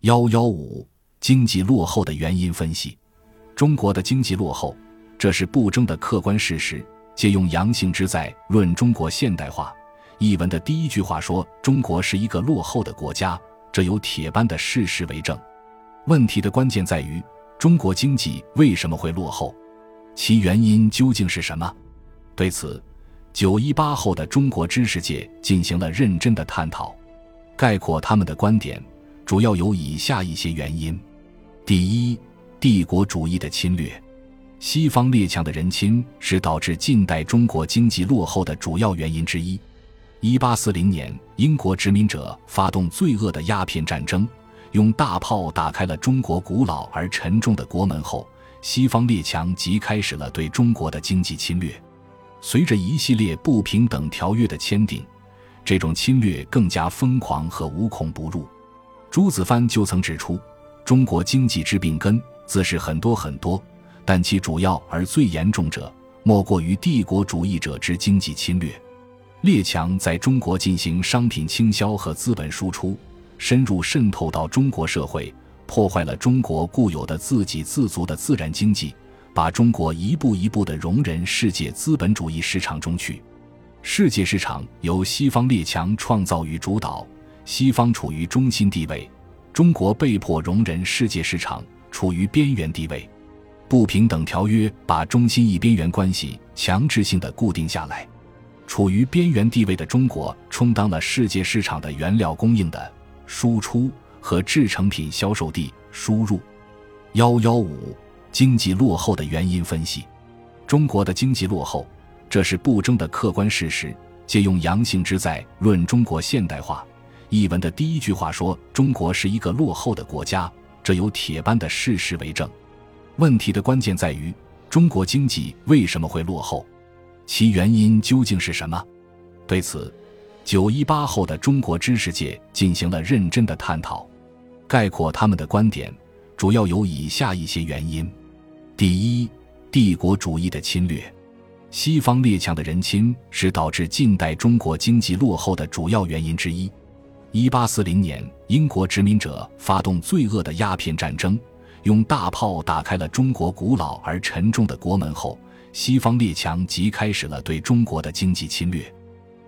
幺幺五经济落后的原因分析。中国的经济落后，这是不争的客观事实。借用杨幸之在《论中国现代化》一文的第一句话说：“中国是一个落后的国家。”这有铁般的事实为证。问题的关键在于，中国经济为什么会落后？其原因究竟是什么？对此，九一八后的中国知识界进行了认真的探讨。概括他们的观点。主要有以下一些原因：第一，帝国主义的侵略，西方列强的人侵是导致近代中国经济落后的主要原因之一。一八四零年，英国殖民者发动罪恶的鸦片战争，用大炮打开了中国古老而沉重的国门后，西方列强即开始了对中国的经济侵略。随着一系列不平等条约的签订，这种侵略更加疯狂和无孔不入。朱子藩就曾指出，中国经济之病根自是很多很多，但其主要而最严重者，莫过于帝国主义者之经济侵略。列强在中国进行商品倾销和资本输出，深入渗透到中国社会，破坏了中国固有的自给自足的自然经济，把中国一步一步地容忍世界资本主义市场中去。世界市场由西方列强创造与主导。西方处于中心地位，中国被迫容忍世界市场，处于边缘地位。不平等条约把中心一边缘关系强制性的固定下来，处于边缘地位的中国充当了世界市场的原料供应的输出和制成品销售地输入。幺幺五经济落后的原因分析，中国的经济落后，这是不争的客观事实。借用杨幸之在《论中国现代化》。译文的第一句话说：“中国是一个落后的国家。”这有铁般的事实为证。问题的关键在于，中国经济为什么会落后？其原因究竟是什么？对此，九一八后的中国知识界进行了认真的探讨。概括他们的观点，主要有以下一些原因：第一，帝国主义的侵略，西方列强的人侵是导致近代中国经济落后的主要原因之一。一八四零年，英国殖民者发动罪恶的鸦片战争，用大炮打开了中国古老而沉重的国门后，西方列强即开始了对中国的经济侵略。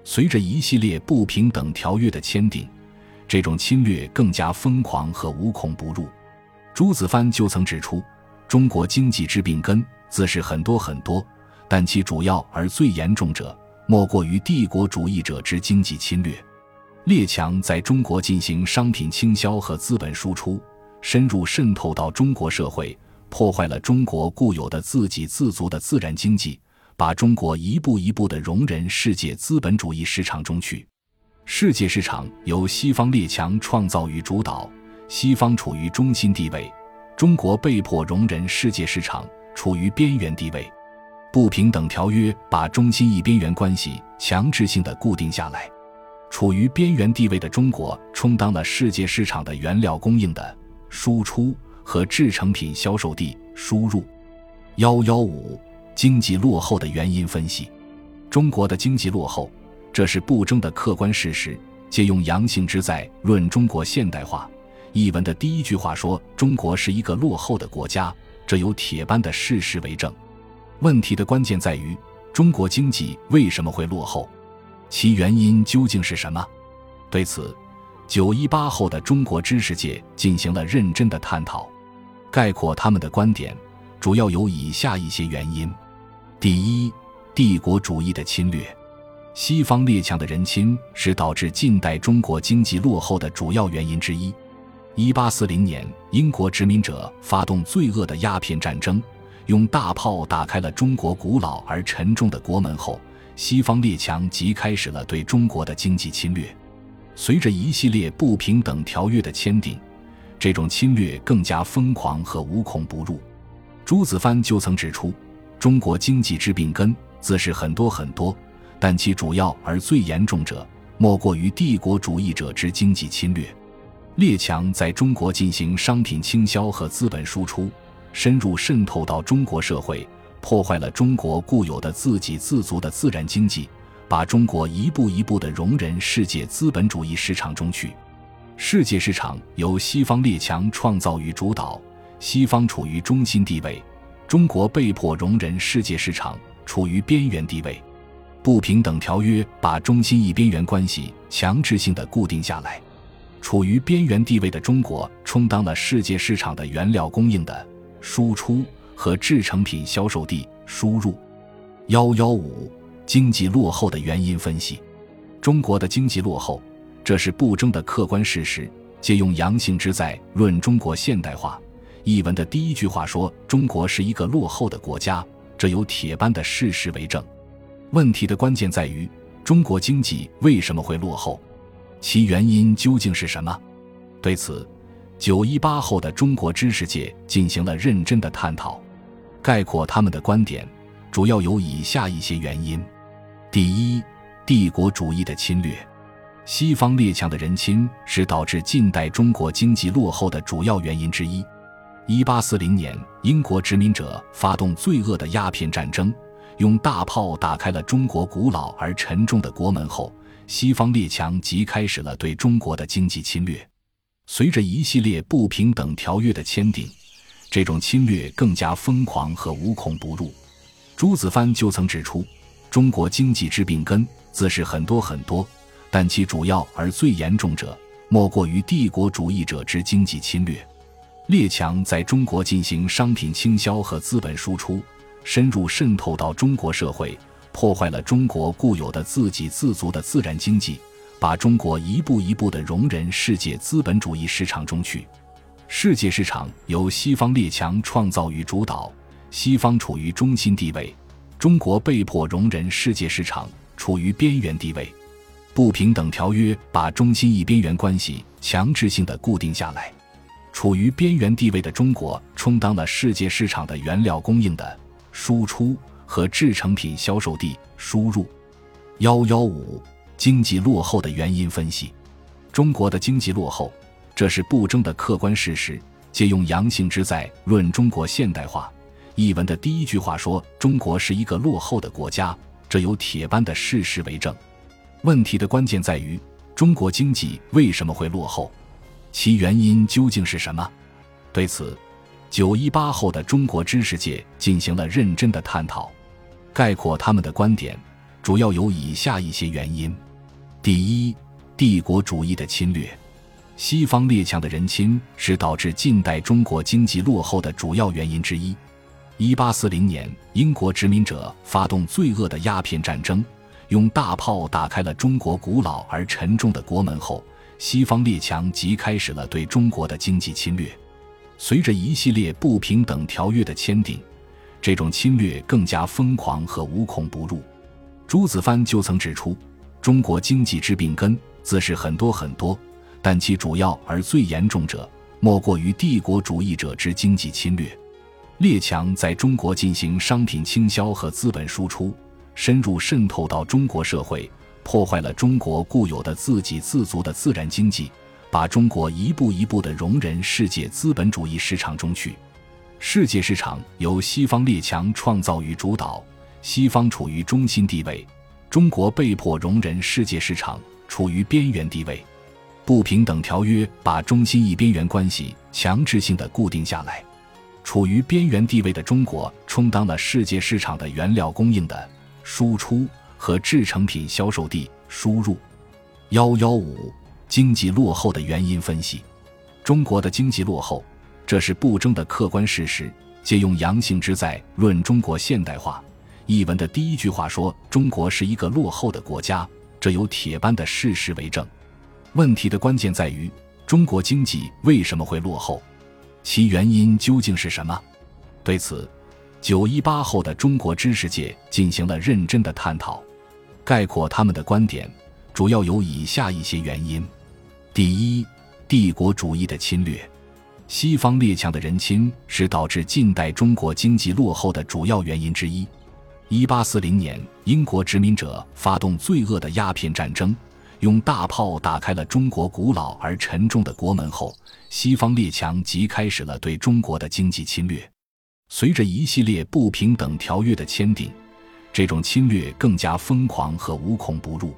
随着一系列不平等条约的签订，这种侵略更加疯狂和无孔不入。朱子藩就曾指出，中国经济之病根自是很多很多，但其主要而最严重者，莫过于帝国主义者之经济侵略。列强在中国进行商品倾销和资本输出，深入渗透到中国社会，破坏了中国固有的自给自足的自然经济，把中国一步一步地容忍世界资本主义市场中去。世界市场由西方列强创造与主导，西方处于中心地位，中国被迫容忍世界市场，处于边缘地位。不平等条约把中心一边缘关系强制性的固定下来。处于边缘地位的中国，充当了世界市场的原料供应的输出和制成品销售地输入。幺幺五经济落后的原因分析，中国的经济落后，这是不争的客观事实。借用杨幸之在《论中国现代化》一文的第一句话说：“中国是一个落后的国家。”这有铁般的事实为证。问题的关键在于，中国经济为什么会落后？其原因究竟是什么？对此，九一八后的中国知识界进行了认真的探讨。概括他们的观点，主要有以下一些原因：第一，帝国主义的侵略，西方列强的人侵是导致近代中国经济落后的主要原因之一。一八四零年，英国殖民者发动罪恶的鸦片战争，用大炮打开了中国古老而沉重的国门后。西方列强即开始了对中国的经济侵略，随着一系列不平等条约的签订，这种侵略更加疯狂和无孔不入。朱子藩就曾指出，中国经济之病根自是很多很多，但其主要而最严重者，莫过于帝国主义者之经济侵略。列强在中国进行商品倾销和资本输出，深入渗透到中国社会。破坏了中国固有的自给自足的自然经济，把中国一步一步的容忍世界资本主义市场中去。世界市场由西方列强创造与主导，西方处于中心地位，中国被迫容忍世界市场处于边缘地位。不平等条约把中心一边缘关系强制性的固定下来，处于边缘地位的中国充当了世界市场的原料供应的输出和制成品销售地输入。幺幺五经济落后的原因分析，中国的经济落后，这是不争的客观事实。借用杨幸之在《论中国现代化》一文的第一句话说：“中国是一个落后的国家”，这有铁般的事实为证。问题的关键在于，中国经济为什么会落后？其原因究竟是什么？对此，九一八后的中国知识界进行了认真的探讨。概括他们的观点，主要有以下一些原因：第一，帝国主义的侵略。西方列强的人侵是导致近代中国经济落后的主要原因之一。一八四零年，英国殖民者发动罪恶的鸦片战争。用大炮打开了中国古老而沉重的国门后，西方列强即开始了对中国的经济侵略。随着一系列不平等条约的签订，这种侵略更加疯狂和无孔不入。朱子藩就曾指出，中国经济之病根自是很多很多，但其主要而最严重者，莫过于帝国主义者之经济侵略。列强在中国进行商品倾销和资本输出。深入渗透到中国社会，破坏了中国固有的自给自足的自然经济，把中国一步一步地容忍世界资本主义市场中去。世界市场由西方列强创造与主导，西方处于中心地位，中国被迫容忍世界市场处于边缘地位。不平等条约把中心一边缘关系强制性的固定下来，处于边缘地位的中国充当了世界市场的原料供应的。输出和制成品销售地输入，幺幺五经济落后的原因分析。中国的经济落后，这是不争的客观事实。借用杨幸之在《论中国现代化》一文的第一句话说：“中国是一个落后的国家”，这有铁般的事实为证。问题的关键在于，中国经济为什么会落后？其原因究竟是什么？对此。九一八后的中国知识界进行了认真的探讨，概括他们的观点，主要有以下一些原因：第一，帝国主义的侵略。西方列强的人侵是导致近代中国经济落后的主要原因之一。一八四零年，英国殖民者发动罪恶的鸦片战争，用大炮打开了中国古老而沉重的国门后，西方列强即开始了对中国的经济侵略。随着一系列不平等条约的签订，这种侵略更加疯狂和无孔不入。朱子藩就曾指出，中国经济之病根自是很多很多，但其主要而最严重者，莫过于帝国主义者之经济侵略。列强在中国进行商品倾销和资本输出，深入渗透到中国社会，破坏了中国固有的自给自足的自然经济。把中国一步一步地容忍世界资本主义市场中去，世界市场由西方列强创造与主导，西方处于中心地位，中国被迫容忍世界市场处于边缘地位。不平等条约把中心一边缘关系强制性的固定下来，处于边缘地位的中国充当了世界市场的原料供应的输出和制成品销售地输入。幺幺五。经济落后的原因分析，中国的经济落后，这是不争的客观事实。借用杨幸之在《论中国现代化》一文的第一句话说：“中国是一个落后的国家”，这有铁般的事实为证。问题的关键在于，中国经济为什么会落后？其原因究竟是什么？对此，九一八后的中国知识界进行了认真的探讨，概括他们的观点，主要有以下一些原因。第一，帝国主义的侵略，西方列强的人侵是导致近代中国经济落后的主要原因之一。一八四零年，英国殖民者发动罪恶的鸦片战争，用大炮打开了中国古老而沉重的国门后，西方列强即开始了对中国的经济侵略。随着一系列不平等条约的签订，这种侵略更加疯狂和无孔不入。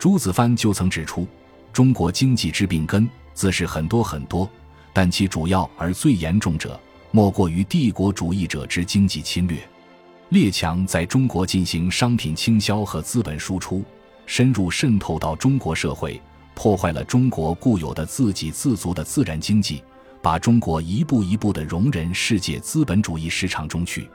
朱子藩就曾指出。中国经济之病根自是很多很多，但其主要而最严重者，莫过于帝国主义者之经济侵略。列强在中国进行商品倾销和资本输出，深入渗透到中国社会，破坏了中国固有的自给自足的自然经济，把中国一步一步地容忍世界资本主义市场中去。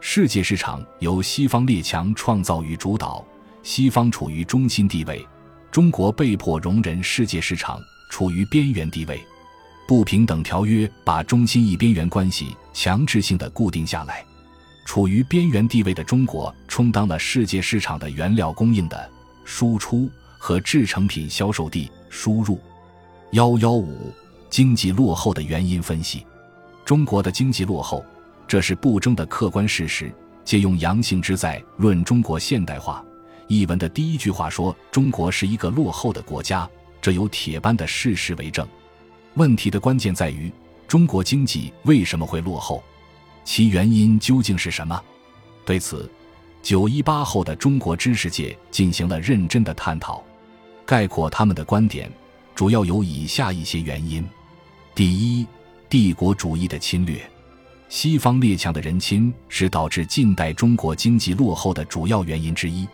世界市场由西方列强创造与主导，西方处于中心地位，中国被迫容忍世界市场处于边缘地位。不平等条约把中心一边缘关系强制性的固定下来，处于边缘地位的中国充当了世界市场的原料供应的输出和制成品销售地输入。幺幺五经济落后的原因分析，中国的经济落后。这是不争的客观事实。借用杨幸之在《论中国现代化》一文的第一句话说：“中国是一个落后的国家。”这有铁般的事实为证。问题的关键在于，中国经济为什么会落后？其原因究竟是什么？对此，九一八后的中国知识界进行了认真的探讨。概括他们的观点，主要有以下一些原因：第一，帝国主义的侵略。西方列强的人侵是导致近代中国经济落后的主要原因之一。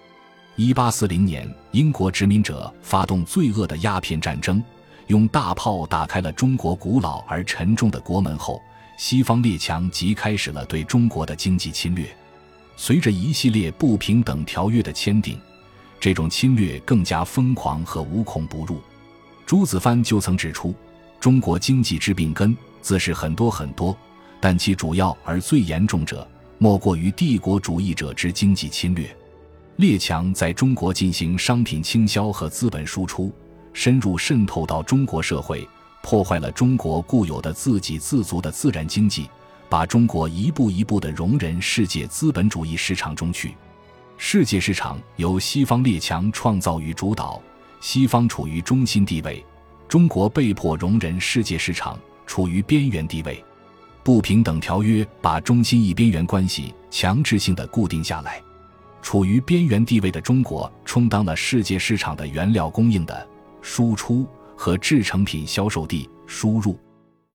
一八四零年，英国殖民者发动罪恶的鸦片战争，用大炮打开了中国古老而沉重的国门后，西方列强即开始了对中国的经济侵略。随着一系列不平等条约的签订，这种侵略更加疯狂和无孔不入。朱子藩就曾指出，中国经济之病根自是很多很多。但其主要而最严重者，莫过于帝国主义者之经济侵略。列强在中国进行商品倾销和资本输出，深入渗透到中国社会，破坏了中国固有的自给自足的自然经济，把中国一步一步地容忍世界资本主义市场中去。世界市场由西方列强创造与主导，西方处于中心地位，中国被迫容忍世界市场处于边缘地位。不平等条约把中心一边缘关系强制性的固定下来，处于边缘地位的中国充当了世界市场的原料供应的输出和制成品销售地输入。